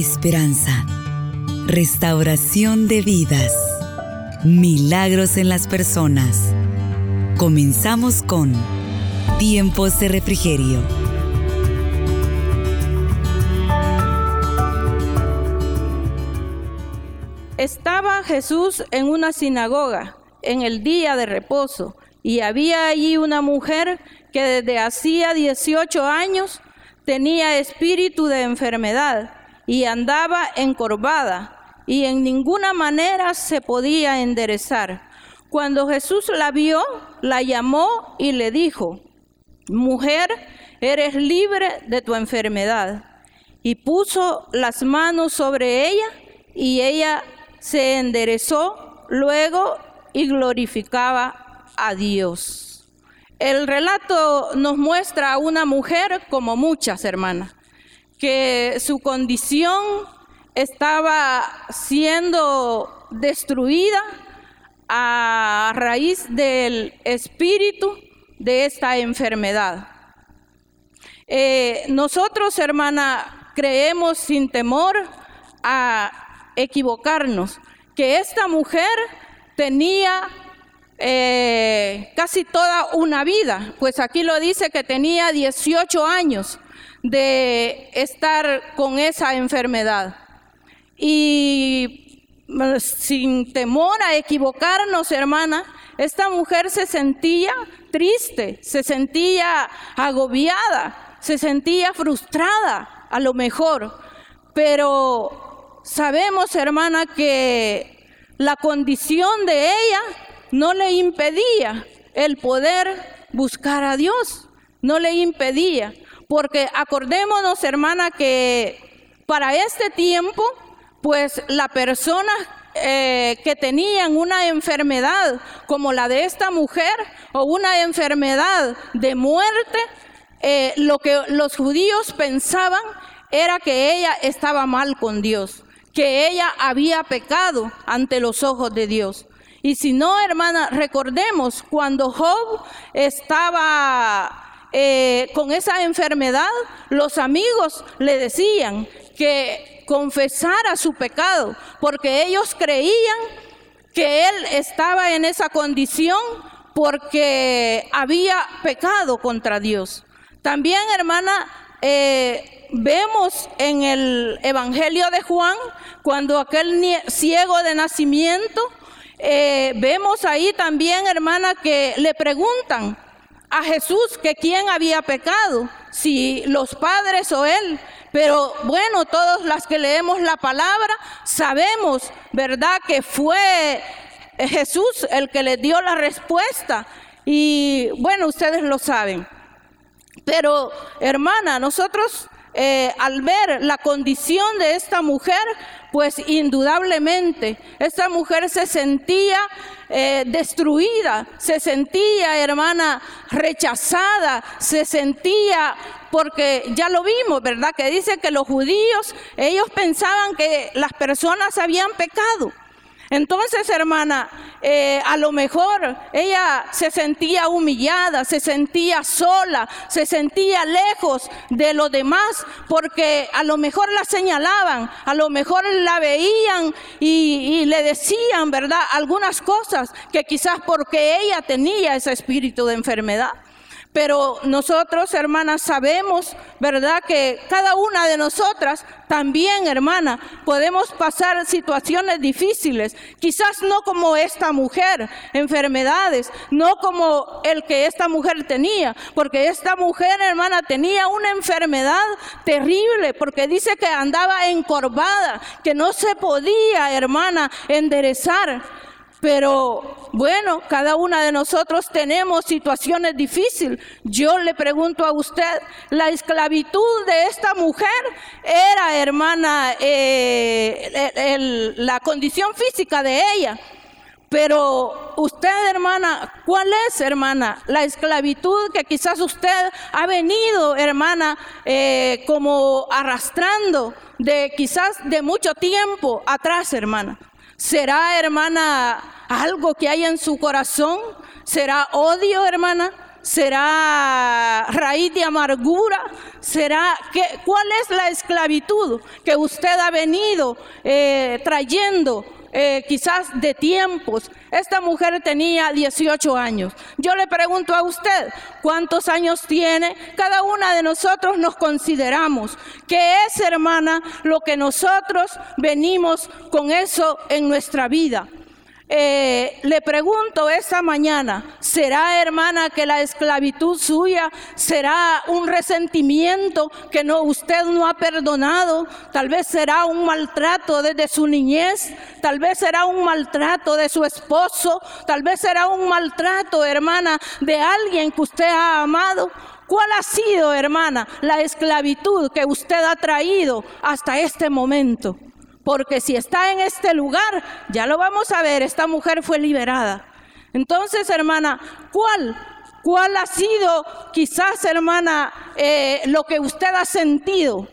esperanza, restauración de vidas, milagros en las personas. Comenzamos con Tiempos de Refrigerio. Estaba Jesús en una sinagoga en el día de reposo y había allí una mujer que desde hacía 18 años tenía espíritu de enfermedad y andaba encorvada y en ninguna manera se podía enderezar. Cuando Jesús la vio, la llamó y le dijo, mujer, eres libre de tu enfermedad. Y puso las manos sobre ella y ella se enderezó luego y glorificaba a Dios. El relato nos muestra a una mujer como muchas hermanas, que su condición estaba siendo destruida a raíz del espíritu de esta enfermedad. Eh, nosotros, hermana, creemos sin temor a equivocarnos que esta mujer tenía eh, casi toda una vida, pues aquí lo dice que tenía 18 años de estar con esa enfermedad. Y mm, sin temor a equivocarnos, hermana, esta mujer se sentía triste, se sentía agobiada, se sentía frustrada a lo mejor, pero sabemos, hermana, que la condición de ella no le impedía el poder buscar a Dios, no le impedía. Porque acordémonos, hermana, que para este tiempo, pues la persona eh, que tenían una enfermedad como la de esta mujer o una enfermedad de muerte, eh, lo que los judíos pensaban era que ella estaba mal con Dios, que ella había pecado ante los ojos de Dios. Y si no, hermana, recordemos cuando Job estaba eh, con esa enfermedad, los amigos le decían que confesara su pecado, porque ellos creían que él estaba en esa condición porque había pecado contra Dios. También, hermana, eh, vemos en el Evangelio de Juan, cuando aquel ciego de nacimiento, eh, vemos ahí también, hermana, que le preguntan, a Jesús que quién había pecado, si los padres o él. Pero bueno, todos las que leemos la palabra sabemos, ¿verdad? Que fue Jesús el que le dio la respuesta. Y bueno, ustedes lo saben. Pero hermana, nosotros eh, al ver la condición de esta mujer, pues indudablemente esta mujer se sentía eh, destruida, se sentía, hermana, rechazada, se sentía, porque ya lo vimos, ¿verdad? Que dice que los judíos, ellos pensaban que las personas habían pecado. Entonces, hermana, eh, a lo mejor ella se sentía humillada, se sentía sola, se sentía lejos de los demás, porque a lo mejor la señalaban, a lo mejor la veían y, y le decían, ¿verdad? Algunas cosas que quizás porque ella tenía ese espíritu de enfermedad. Pero nosotros, hermanas, sabemos, ¿verdad? Que cada una de nosotras también, hermana, podemos pasar situaciones difíciles. Quizás no como esta mujer, enfermedades, no como el que esta mujer tenía, porque esta mujer, hermana, tenía una enfermedad terrible, porque dice que andaba encorvada, que no se podía, hermana, enderezar. Pero bueno, cada una de nosotros tenemos situaciones difíciles. Yo le pregunto a usted, la esclavitud de esta mujer era, hermana, eh, la condición física de ella. Pero usted, hermana, ¿cuál es, hermana? La esclavitud que quizás usted ha venido, hermana, eh, como arrastrando de quizás de mucho tiempo atrás, hermana. ¿Será, hermana, algo que hay en su corazón? ¿Será odio, hermana? ¿Será raíz de amargura? ¿Será que, cuál es la esclavitud que usted ha venido eh, trayendo eh, quizás de tiempos. Esta mujer tenía 18 años. Yo le pregunto a usted, ¿cuántos años tiene? Cada una de nosotros nos consideramos que es, hermana, lo que nosotros venimos con eso en nuestra vida. Eh, le pregunto esta mañana, ¿será hermana que la esclavitud suya será un resentimiento que no usted no ha perdonado? Tal vez será un maltrato desde su niñez, tal vez será un maltrato de su esposo, tal vez será un maltrato, hermana, de alguien que usted ha amado. ¿Cuál ha sido, hermana, la esclavitud que usted ha traído hasta este momento? Porque si está en este lugar, ya lo vamos a ver, esta mujer fue liberada. Entonces, hermana, ¿cuál? ¿Cuál ha sido quizás, hermana, eh, lo que usted ha sentido?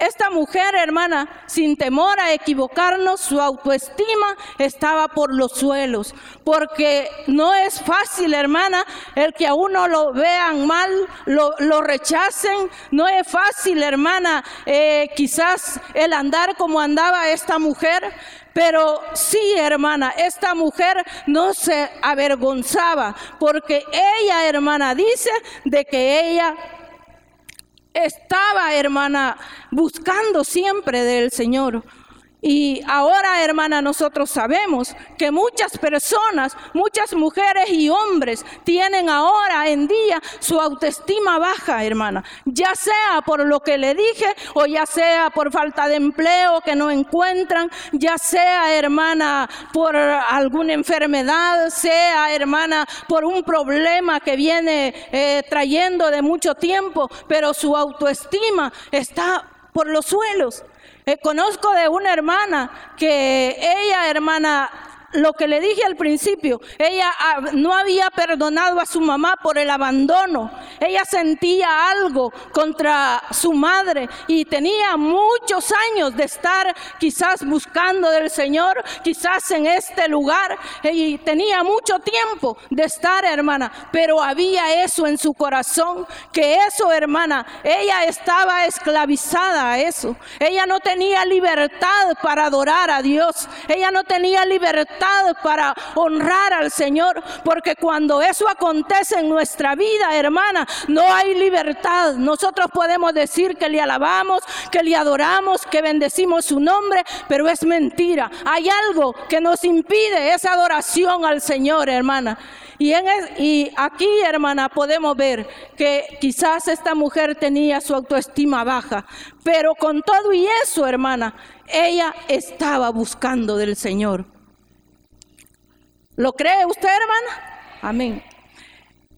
Esta mujer, hermana, sin temor a equivocarnos, su autoestima estaba por los suelos, porque no es fácil, hermana, el que a uno lo vean mal, lo, rechacen, no es fácil, hermana, eh, quizás el andar como andaba esta mujer, pero sí, hermana, esta mujer no se avergonzaba, porque ella, hermana, dice de que ella estaba, hermana, buscando siempre del Señor. Y ahora, hermana, nosotros sabemos que muchas personas, muchas mujeres y hombres tienen ahora en día su autoestima baja, hermana. Ya sea por lo que le dije o ya sea por falta de empleo que no encuentran, ya sea, hermana, por alguna enfermedad, sea, hermana, por un problema que viene eh, trayendo de mucho tiempo, pero su autoestima está por los suelos. Eh, conozco de una hermana que ella, hermana, lo que le dije al principio, ella ah, no había perdonado a su mamá por el abandono. Ella sentía algo contra su madre y tenía muchos años de estar quizás buscando del Señor, quizás en este lugar, y tenía mucho tiempo de estar, hermana, pero había eso en su corazón, que eso, hermana, ella estaba esclavizada a eso. Ella no tenía libertad para adorar a Dios. Ella no tenía libertad para honrar al Señor, porque cuando eso acontece en nuestra vida, hermana, no hay libertad. Nosotros podemos decir que le alabamos, que le adoramos, que bendecimos su nombre, pero es mentira. Hay algo que nos impide esa adoración al Señor, hermana. Y, aquí, hermana, podemos ver que quizás esta mujer tenía su autoestima baja, pero con todo y eso, hermana, ella estaba buscando del Señor. ¿Lo cree usted, hermana? Amén.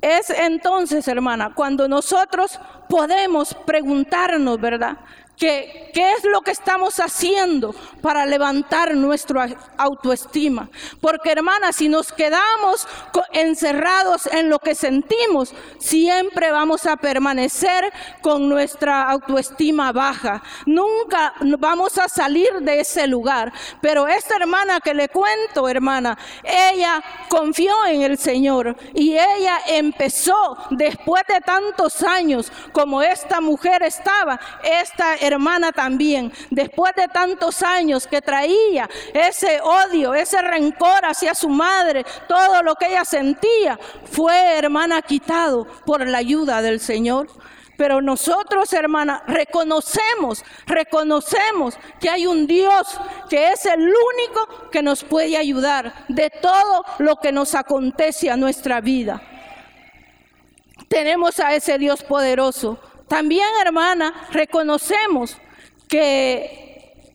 Es entonces, hermana, cuando nosotros podemos preguntarnos, ¿verdad? ¿Qué, es lo que estamos haciendo para levantar nuestra autoestima? Porque hermana, si nos quedamos encerrados en lo que sentimos, siempre vamos a permanecer con nuestra autoestima baja. Nunca vamos a salir de ese lugar. Pero esta hermana que le cuento, hermana, ella confió en el Señor y ella empezó después de tantos años como esta mujer estaba, esta hermana también, después de tantos años que traía ese odio, ese rencor hacia su madre, todo lo que ella sentía, fue hermana quitado por la ayuda del Señor. Pero nosotros, hermana, reconocemos, reconocemos que hay un Dios que es el único que nos puede ayudar de todo lo que nos acontece a nuestra vida. Tenemos a ese Dios poderoso también, hermana, reconocemos que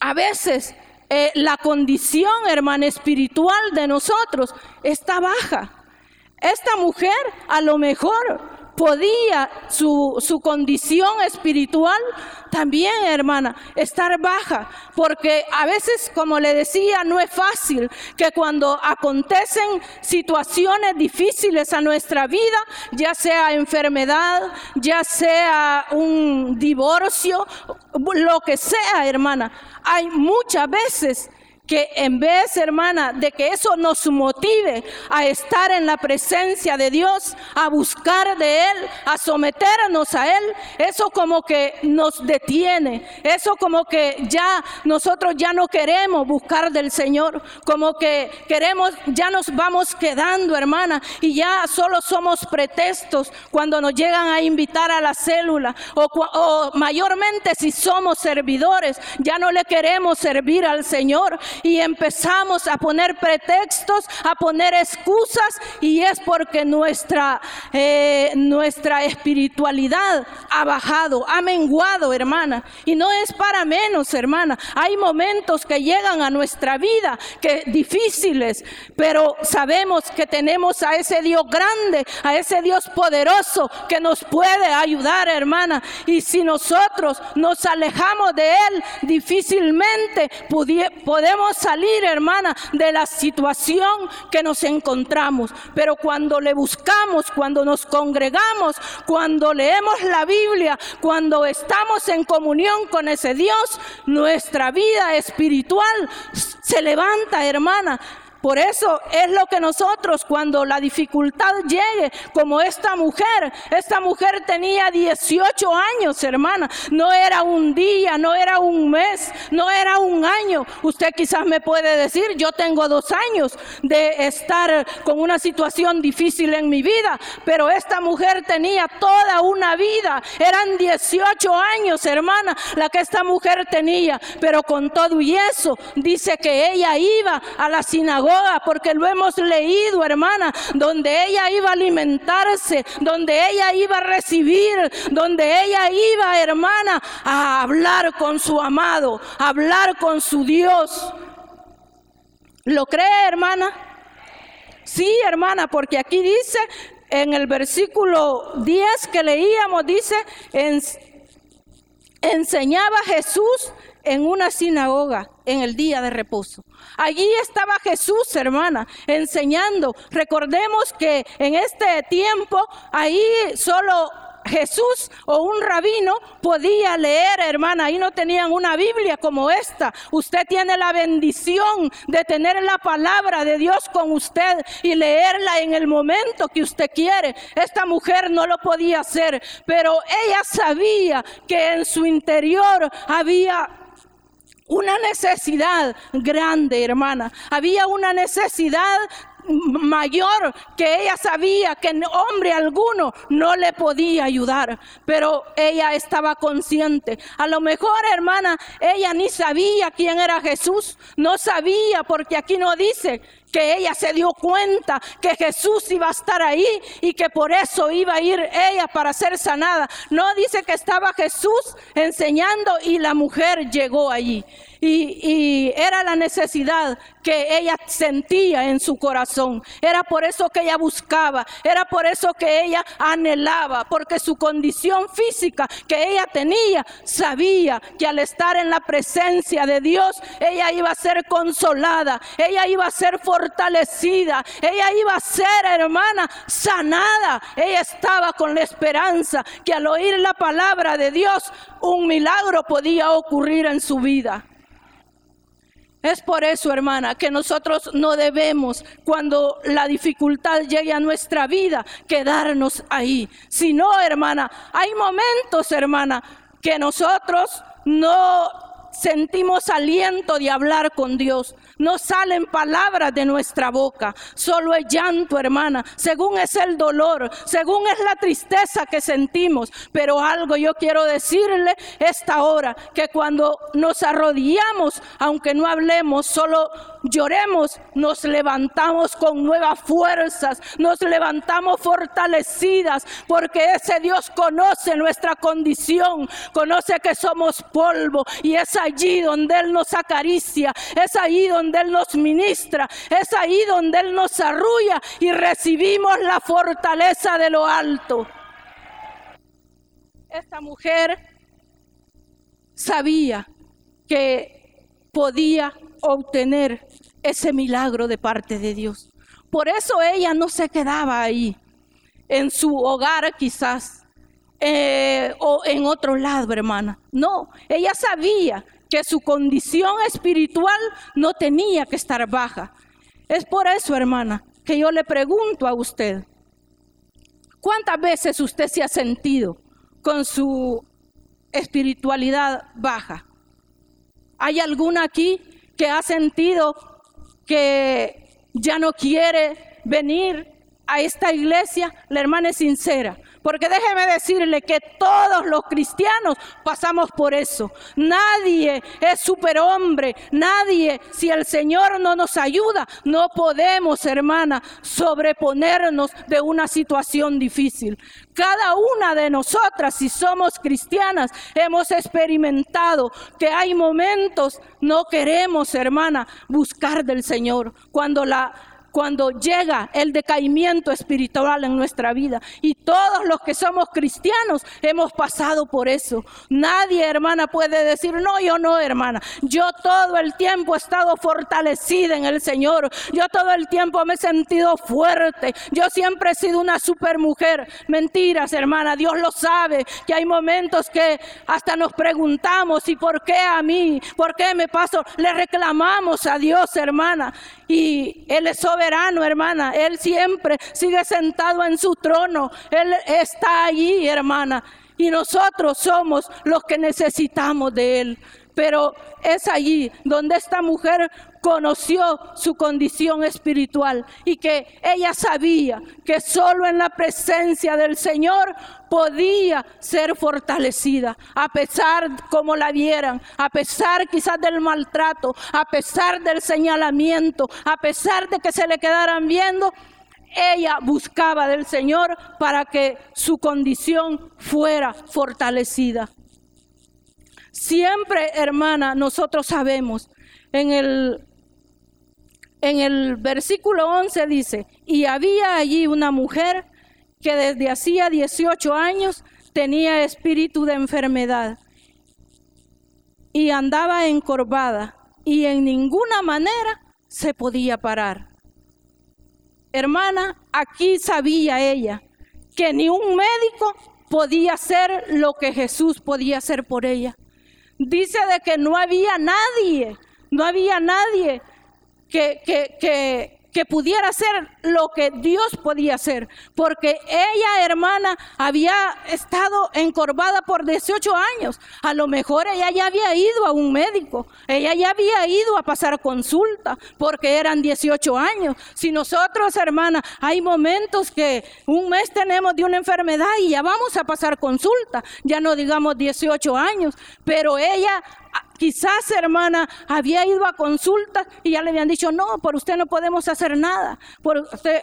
a veces eh, la condición, hermana, espiritual de nosotros está baja. Esta mujer a lo mejor podía su, su condición espiritual también, hermana, estar baja, porque a veces, como le decía, no es fácil que cuando acontecen situaciones difíciles a nuestra vida, ya sea enfermedad, ya sea un divorcio, lo que sea, hermana, hay muchas veces que en vez, hermana, de que eso nos motive a estar en la presencia de Dios, a buscar de Él, a someternos a Él, eso como que nos detiene, eso como que ya nosotros ya no queremos buscar del Señor, como que queremos, ya nos vamos quedando, hermana, y ya solo somos pretextos cuando nos llegan a invitar a la célula, o, o mayormente si somos servidores, ya no le queremos servir al Señor y empezamos a poner pretextos, a poner excusas y es porque nuestra, eh, nuestra espiritualidad ha bajado, ha menguado, hermana. Y no es para menos, hermana. Hay momentos que llegan a nuestra vida que difíciles, pero sabemos que tenemos a ese Dios grande, a ese Dios poderoso que nos puede ayudar, hermana. Y si nosotros nos alejamos de Él, difícilmente podemos salir, hermana, de la situación que nos encontramos. Pero cuando le buscamos, cuando nos congregamos, cuando leemos la Biblia, cuando estamos en comunión con ese Dios, nuestra vida espiritual se levanta, hermana. Por eso es lo que nosotros cuando la dificultad llegue, como esta mujer, esta mujer tenía 18 años, hermana, no era un día, no era un mes, no era un año. Usted quizás me puede decir, yo tengo dos años de estar con una situación difícil en mi vida, pero esta mujer tenía toda una vida, eran 18 años, hermana, la que esta mujer tenía, pero con todo y eso, dice que ella iba a la sinagoga porque lo hemos leído, hermana, donde ella iba a alimentarse, donde ella iba a recibir, donde ella iba, hermana, a hablar con su amado, a hablar con su Dios. ¿Lo cree, hermana? Sí, hermana, porque aquí dice en el versículo 10 que leíamos, dice, enseñaba Jesús en una sinagoga en el día de reposo. Allí estaba Jesús, hermana, enseñando. Recordemos que en este tiempo ahí solo Jesús o un rabino podía leer, hermana, ahí no tenían una Biblia como esta. Usted tiene la bendición de tener la palabra de Dios con usted y leerla en el momento que usted quiere. Esta mujer no lo podía hacer, pero ella sabía que en su interior había una necesidad grande, hermana. Había una necesidad mayor que ella sabía que hombre alguno no le podía ayudar, pero ella estaba consciente. A lo mejor, hermana, ella ni sabía quién era Jesús, no sabía porque aquí no dice que ella se dio cuenta que Jesús iba a estar ahí y que por eso iba a ir ella para ser sanada. No dice que estaba Jesús enseñando y la mujer llegó allí. Y, era la necesidad que ella sentía en su corazón. Era por eso que ella buscaba, era por eso que ella anhelaba, porque su condición física que ella tenía, sabía que al estar en la presencia de Dios, ella iba a ser consolada, ella iba a ser fortalecida, ella iba a ser hermana sanada. Ella estaba con la esperanza que al oír la palabra de Dios, un milagro podía ocurrir en su vida. Es por eso, hermana, que nosotros no debemos, cuando la dificultad llegue a nuestra vida, quedarnos ahí. Si no, hermana, hay momentos, hermana, que nosotros no sentimos aliento de hablar con Dios. No salen palabras de nuestra boca, solo es llanto, hermana, según es el dolor, según es la tristeza que sentimos. Pero algo yo quiero decirle esta hora, que cuando nos arrodillamos, aunque no hablemos, solo lloremos, nos levantamos con nuevas fuerzas, nos levantamos fortalecidas, porque ese Dios conoce nuestra condición, conoce que somos polvo y es allí donde Él nos acaricia, es ahí Él nos ministra, es ahí donde Él nos arrulla y recibimos la fortaleza de lo alto. Esta mujer sabía que podía obtener ese milagro de parte de Dios. Por eso ella no se quedaba ahí, en su hogar quizás, eh, o en otro lado, hermana. No, ella sabía que su condición espiritual no tenía que estar baja. Es por eso, hermana, que yo le pregunto a usted, ¿cuántas veces usted se ha sentido con su espiritualidad baja? ¿Hay alguna aquí que ha sentido que ya no quiere venir a esta iglesia? La hermana es sincera. Porque déjeme decirle que todos los cristianos pasamos por eso. Nadie es superhombre, nadie, si el Señor no nos ayuda, no podemos, hermana, sobreponernos de una situación difícil. Cada una de nosotras, si somos cristianas, hemos experimentado que hay momentos, no queremos, hermana, buscar del Señor. Cuando la cuando llega el decaimiento espiritual en nuestra vida. Y todos los que somos cristianos hemos pasado por eso. Nadie, hermana, puede decir, no, yo no, hermana. Yo todo el tiempo he estado fortalecida en el Señor. Yo todo el tiempo me he sentido fuerte. Yo siempre he sido una super mujer. Mentiras, hermana. Dios lo sabe que hay momentos que hasta nos preguntamos, ¿y por qué a mí? ¿Por qué me paso? Le reclamamos a Dios, hermana. Y Él es soberano, hermana. Él siempre sigue sentado en su trono. Él está allí, hermana. Y nosotros somos los que necesitamos de Él. Pero es allí donde esta mujer conoció su condición espiritual y que ella sabía que solo en la presencia del Señor podía ser fortalecida, a pesar como la vieran, a pesar quizás del maltrato, a pesar del señalamiento, a pesar de que se le quedaran viendo, ella buscaba del Señor para que su condición fuera fortalecida. Siempre, hermana, nosotros sabemos en el en el versículo 11 dice, y había allí una mujer que desde hacía 18 años tenía espíritu de enfermedad y andaba encorvada y en ninguna manera se podía parar. Hermana, aquí sabía ella que ni un médico podía hacer lo que Jesús podía hacer por ella. Dice de que no había nadie, no había nadie que, que, que, que pudiera hacer lo que Dios podía hacer, porque ella, hermana, había estado encorvada por 18 años. A lo mejor ella ya había ido a un médico, ella ya había ido a pasar consulta, porque eran 18 años. Si nosotros, hermana, hay momentos que un mes tenemos de una enfermedad y ya vamos a pasar consulta, ya no digamos 18 años, pero ella Quizás, hermana, había ido a consultas y ya le habían dicho, no, por usted no podemos hacer nada. Por usted,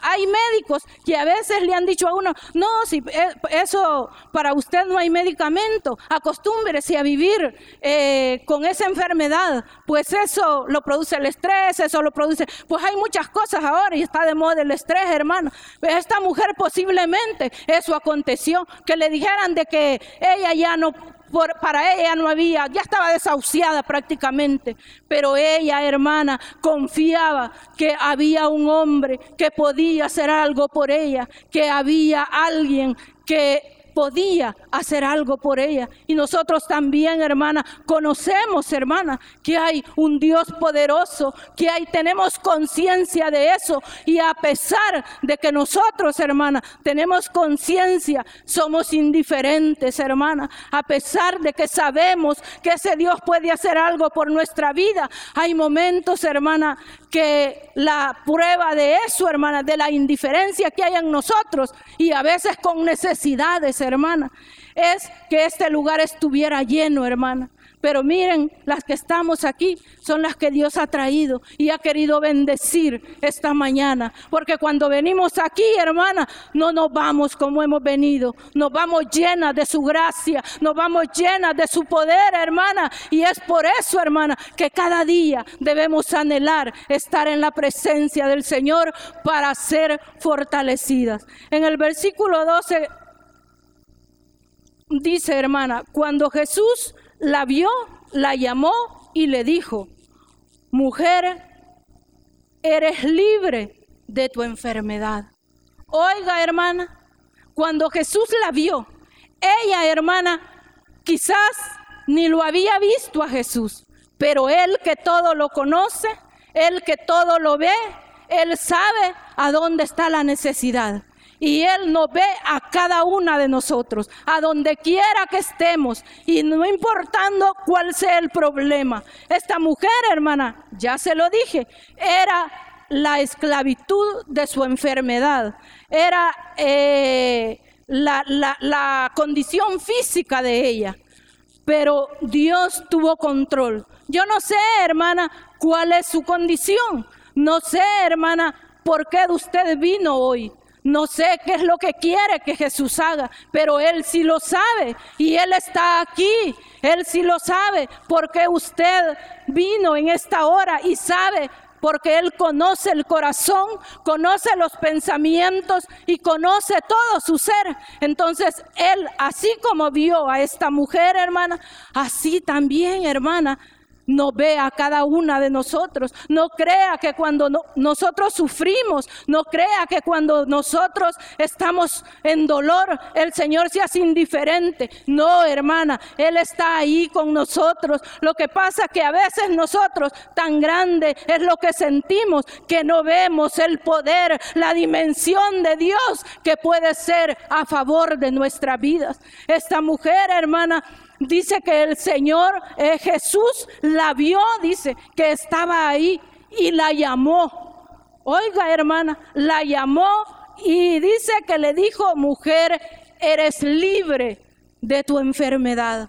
hay médicos que a veces le han dicho a uno, no, si eh, eso para usted no hay medicamento, acostúmbrese a vivir eh, con esa enfermedad, pues eso lo produce el estrés, eso lo produce, pues hay muchas cosas ahora y está de moda el estrés, hermano. Esta mujer posiblemente eso aconteció, que le dijeran de que ella ya no para ella no había, ya estaba desahuciada prácticamente, pero ella, hermana, confiaba que había un hombre que podía hacer algo por ella, que había alguien que podía hacer algo por ella. Y nosotros también, hermana, conocemos, hermana, que hay un Dios poderoso, que hay, tenemos conciencia de eso. Y a pesar de que nosotros, hermana, tenemos conciencia, somos indiferentes, hermana, a pesar de que sabemos que ese Dios puede hacer algo por nuestra vida, hay momentos, hermana, que la prueba de eso, hermana, de la indiferencia que hay en nosotros y a veces con necesidades, hermana, es que este lugar estuviera lleno, hermana. Pero miren, las que estamos aquí son las que Dios ha traído y ha querido bendecir esta mañana. Porque cuando venimos aquí, hermana, no nos vamos como hemos venido. Nos vamos llenas de su gracia, nos vamos llenas de su poder, hermana. Y es por eso, hermana, que cada día debemos anhelar estar en la presencia del Señor para ser fortalecidas. En el versículo 12 dice, hermana, cuando Jesús la vio, la llamó y le dijo, mujer, eres libre de tu enfermedad. Oiga, hermana, cuando Jesús la vio, ella, hermana, quizás ni lo había visto a Jesús. Pero Él que todo lo conoce, Él que todo lo ve, Él sabe a dónde está la necesidad. Y Él nos ve a cada una de nosotros, a donde quiera que estemos, y no importando cuál sea el problema. Esta mujer, hermana, ya se lo dije, era la esclavitud de su enfermedad, era eh, la, la condición física de ella, pero Dios tuvo control. Yo no sé, hermana, cuál es su condición. No sé, hermana, por qué usted vino hoy. No sé qué es lo que quiere que Jesús haga, pero Él sí lo sabe y Él está aquí. Él sí lo sabe porque usted vino en esta hora y sabe porque Él conoce el corazón, conoce los pensamientos y conoce todo su ser. Entonces Él, así como vio a esta mujer, hermana, así también, hermana, no vea a cada una de nosotros. No crea que cuando nosotros sufrimos, no crea que cuando nosotros estamos en dolor, el Señor se hace indiferente. No, hermana, Él está ahí con nosotros. Lo que pasa es que a veces nosotros, tan grande es lo que sentimos, que no vemos el poder, la dimensión de Dios que puede ser a favor de nuestras vidas. Esta mujer, hermana, dice que el Señor eh, Jesús la vio, dice que estaba ahí y la llamó. Oiga, hermana, la llamó y dice que le dijo, mujer, eres libre de tu enfermedad.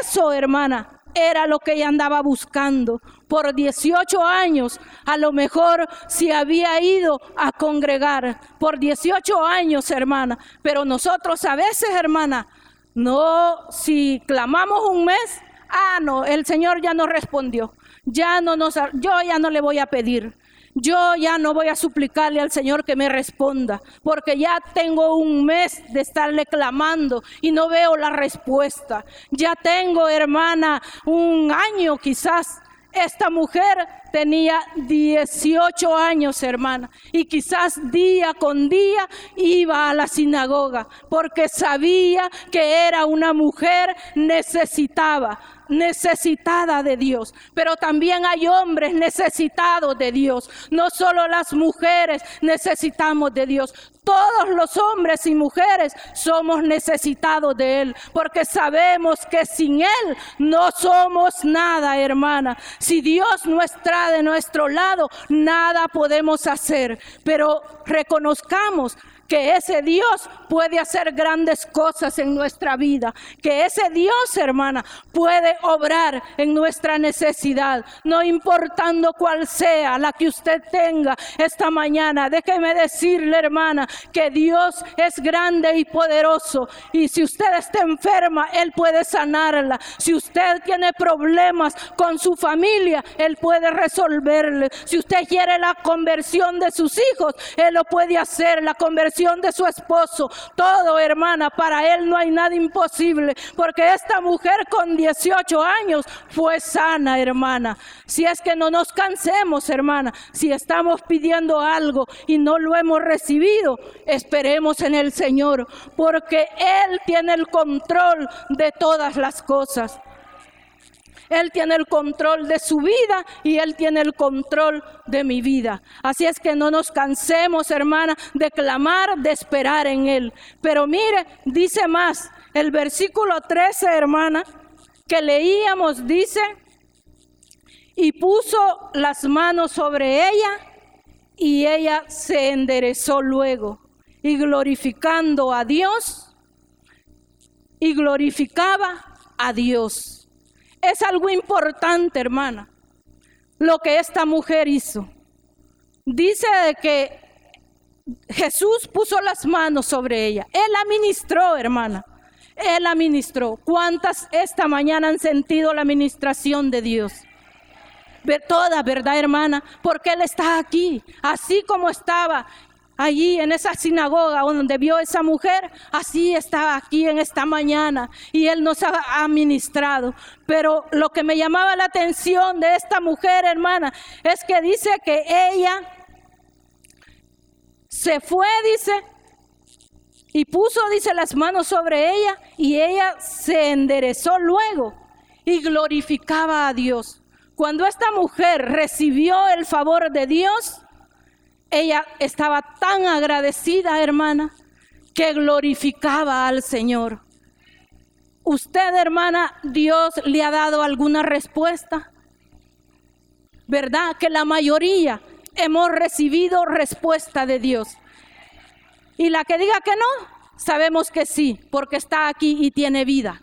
Eso, hermana, era lo que ella andaba buscando. Por 18 años, a lo mejor se había ido a congregar. Por 18 años, hermana. Pero nosotros a veces, hermana, no, si clamamos un mes, ah, no, el Señor ya no respondió. Ya no nos, yo ya no le voy a pedir. Yo ya no voy a suplicarle al Señor que me responda, porque ya tengo un mes de estarle clamando y no veo la respuesta. Ya tengo, hermana, un año quizás esta mujer tenía 18 años, hermana, y quizás día con día iba a la sinagoga porque sabía que era una mujer necesitada necesitada de Dios, pero también hay hombres necesitados de Dios. No solo las mujeres necesitamos de Dios, todos los hombres y mujeres somos necesitados de Él, porque sabemos que sin Él no somos nada, hermana. Si Dios no está de nuestro lado, nada podemos hacer, pero reconozcamos que ese Dios puede hacer grandes cosas en nuestra vida, que ese Dios, hermana, puede obrar en nuestra necesidad, no importando cuál sea la que usted tenga esta mañana. Déjeme decirle, hermana, que Dios es grande y poderoso y si usted está enferma, Él puede sanarla. Si usted tiene problemas con su familia, Él puede resolverle. Si usted quiere la conversión de sus hijos, Él lo puede hacer, la conversión de su esposo. Todo, hermana, para él no hay nada imposible, porque esta mujer con 18 años fue sana, hermana. Si es que no nos cansemos, hermana, si estamos pidiendo algo y no lo hemos recibido, esperemos en el Señor, porque Él tiene el control de todas las cosas. Él tiene el control de su vida y Él tiene el control de mi vida. Así es que no nos cansemos, hermana, de clamar, de esperar en Él. Pero mire, dice más, el versículo 13, hermana, que leíamos, dice, y puso las manos sobre ella y ella se enderezó luego y glorificando a Dios y glorificaba a Dios. Es algo importante, hermana, lo que esta mujer hizo. Dice que Jesús puso las manos sobre ella. Él la ministró, hermana. Él la ministró. ¿Cuántas esta mañana han sentido la ministración de Dios? Toda, ¿verdad, hermana? Porque Él está aquí, así como estaba allí en esa sinagoga donde vio esa mujer, así está aquí en esta mañana y Él nos ha administrado. Pero lo que me llamaba la atención de esta mujer, hermana, es que dice que ella se fue, dice, y puso, dice, las manos sobre ella y ella se enderezó luego y glorificaba a Dios. Cuando esta mujer recibió el favor de Dios, ella estaba tan agradecida, hermana, que glorificaba al Señor. Usted, hermana, Dios le ha dado alguna respuesta. ¿Verdad? Que la mayoría hemos recibido respuesta de Dios. Y la que diga que no, sabemos que sí, porque está aquí y tiene vida.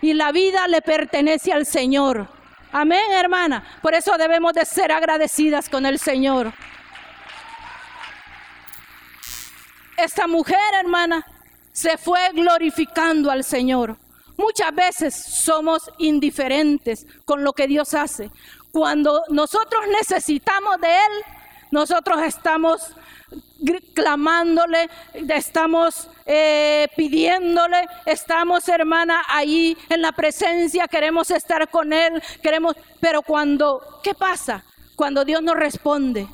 Y la vida le pertenece al Señor. Amén, hermana. Por eso debemos de ser agradecidas con el Señor. Esta mujer, hermana, se fue glorificando al Señor. Muchas veces somos indiferentes con lo que Dios hace. Cuando nosotros necesitamos de Él, nosotros estamos clamándole, estamos eh, pidiéndole, estamos hermana ahí en la presencia, queremos estar con Él, queremos, pero cuando, ¿qué pasa? Cuando Dios nos responde.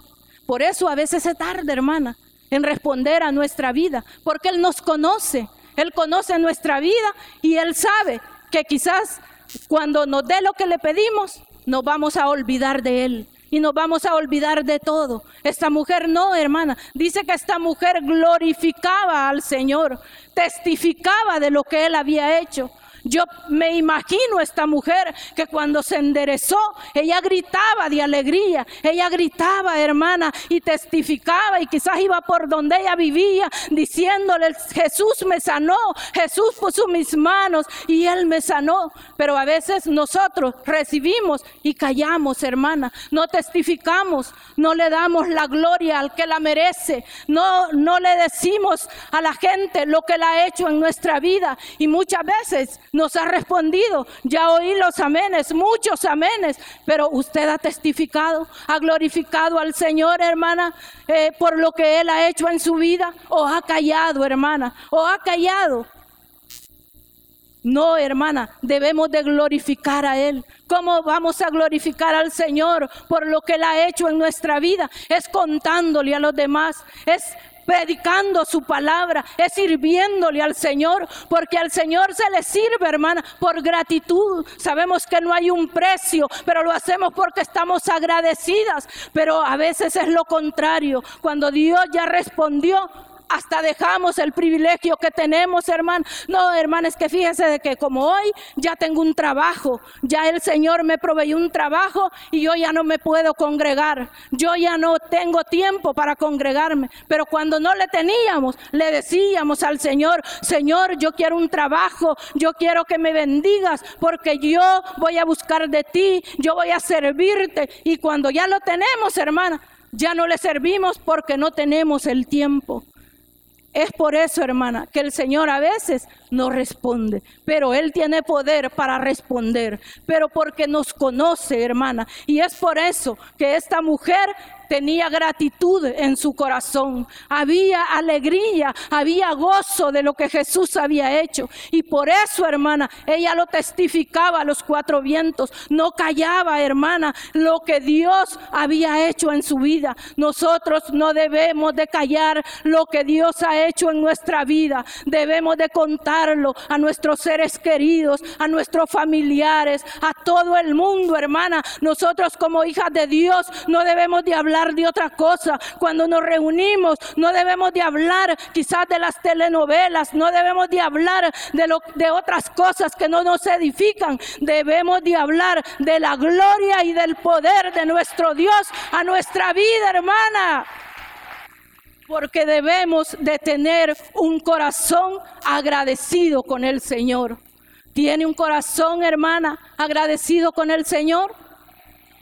Por eso a veces se tarda, hermana en responder a nuestra vida, porque Él nos conoce, Él conoce nuestra vida y Él sabe que quizás cuando nos dé lo que le pedimos, nos vamos a olvidar de Él y nos vamos a olvidar de todo. Esta mujer no, hermana. Dice que esta mujer glorificaba al Señor, testificaba de lo que Él había hecho. Yo me imagino esta mujer que cuando se enderezó, ella gritaba de alegría, ella gritaba, hermana, y testificaba y quizás iba por donde ella vivía diciéndole, Jesús me sanó, Jesús puso mis manos y él me sanó. Pero a veces nosotros recibimos y callamos, hermana, no testificamos, no le damos la gloria al que la merece, no, no le decimos a la gente lo que la ha hecho en nuestra vida y muchas veces nos ha respondido. Ya oí los amenes, muchos amenes, pero usted ha testificado, ha glorificado al Señor, hermana, eh, por lo que Él ha hecho en su vida, o ha callado, hermana, o ha callado. No, hermana, debemos de glorificar a Él. ¿Cómo vamos a glorificar al Señor por lo que Él ha hecho en nuestra vida? Es contándole a los demás, es predicando su palabra, es sirviéndole al Señor, porque al Señor se le sirve, hermana, por gratitud. Sabemos que no hay un precio, pero lo hacemos porque estamos agradecidas. Pero a veces es lo contrario. Cuando Dios ya respondió, hasta dejamos el privilegio que tenemos, hermano. No, hermano, es que fíjese de que como hoy ya tengo un trabajo, ya el Señor me proveyó un trabajo y yo ya no me puedo congregar. Yo ya no tengo tiempo para congregarme. Pero cuando no le teníamos, le decíamos al Señor, Señor, yo quiero un trabajo, yo quiero que me bendigas porque yo voy a buscar de ti, yo voy a servirte. Y cuando ya lo tenemos, hermana, ya no le servimos porque no tenemos el tiempo. Es por eso, hermana, que el Señor a veces no responde, pero Él tiene poder para responder, pero porque nos conoce, hermana. Y es por eso que esta mujer tenía gratitud en su corazón, había alegría, había gozo de lo que Jesús había hecho. Y por eso, hermana, ella lo testificaba a los cuatro vientos, no callaba, hermana, lo que Dios había hecho en su vida. Nosotros no debemos de callar lo que Dios ha hecho en nuestra vida, debemos de contarlo a nuestros seres queridos, a nuestros familiares, a todo el mundo, hermana. Nosotros como hijas de Dios no debemos de de otra cosa. Cuando nos reunimos, no debemos de hablar quizás de las telenovelas, no debemos de hablar de, lo, de otras cosas que no nos edifican. Debemos de hablar de la gloria y del poder de nuestro Dios a nuestra vida, hermana porque debemos de tener un corazón agradecido con el Señor. ¿Tiene un corazón, hermana, agradecido con el Señor?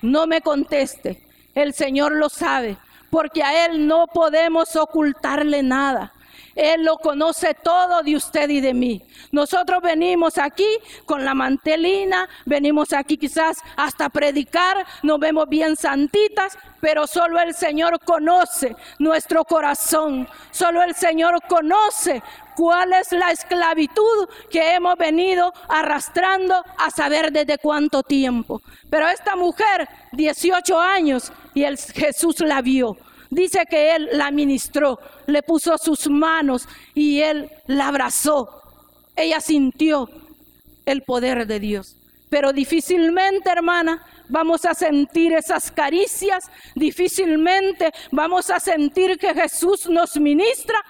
No me conteste. El Señor lo sabe, porque a Él no podemos ocultarle nada. Él lo conoce todo de usted y de mí. Nosotros venimos aquí con la mantelina, venimos aquí quizás hasta predicar, nos vemos bien santitas, pero solo el Señor conoce nuestro corazón, solo el Señor conoce cuál es la esclavitud que hemos venido arrastrando a saber desde cuánto tiempo. Pero esta mujer, 18 años, y Jesús la vio. Dice que él la ministró, le puso sus manos y él la abrazó. Ella sintió el poder de Dios. pero difícilmente, hermana, vamos a sentir esas caricias, difícilmente vamos a sentir que Jesús nos ministra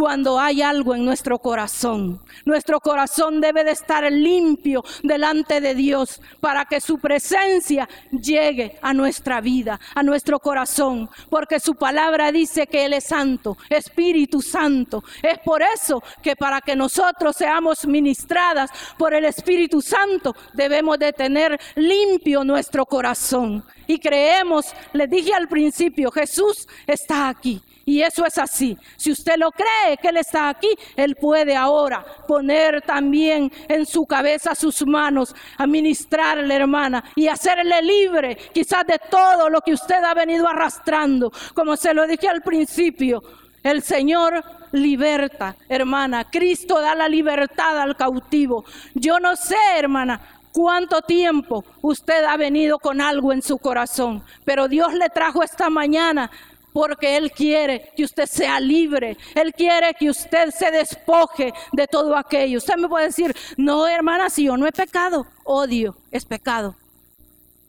cuando hay algo en nuestro corazón. Nuestro corazón debe de estar limpio delante de Dios para que su presencia llegue a nuestra vida, a nuestro corazón, porque su palabra dice que Él es santo, Espíritu Santo. Es por eso que para que nosotros seamos ministradas por el Espíritu Santo debemos de tener limpio nuestro corazón. Y creemos, les dije al principio, Jesús está aquí. Y eso es así. Si usted lo cree que Él está aquí, Él puede ahora poner también en su cabeza sus manos, administrarle, hermana, y hacerle libre quizás de todo lo que usted ha venido arrastrando. Como se lo dije al principio, el Señor liberta, hermana. Cristo da la libertad al cautivo. Yo no sé, hermana, cuánto tiempo usted ha venido con algo en su corazón, pero Dios le trajo esta mañana porque Él quiere que usted sea libre. Él quiere que usted se despoje de todo aquello. Usted me puede decir, no, hermana, si yo no he pecado, odio es pecado.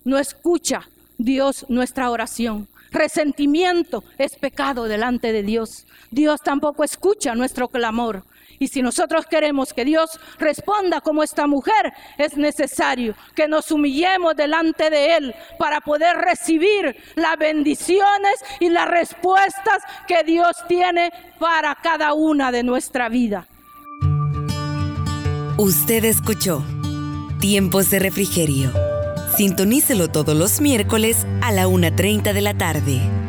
No escucha Dios nuestra oración. Resentimiento es pecado delante de Dios. Dios tampoco escucha nuestro clamor. Y si nosotros queremos que Dios responda como esta mujer, es necesario que nos humillemos delante de Él para poder recibir las bendiciones y las respuestas que Dios tiene para cada una de nuestra vida. Usted escuchó Tiempos de Refrigerio. Sintonícelo todos los miércoles a la 1.30 de la tarde.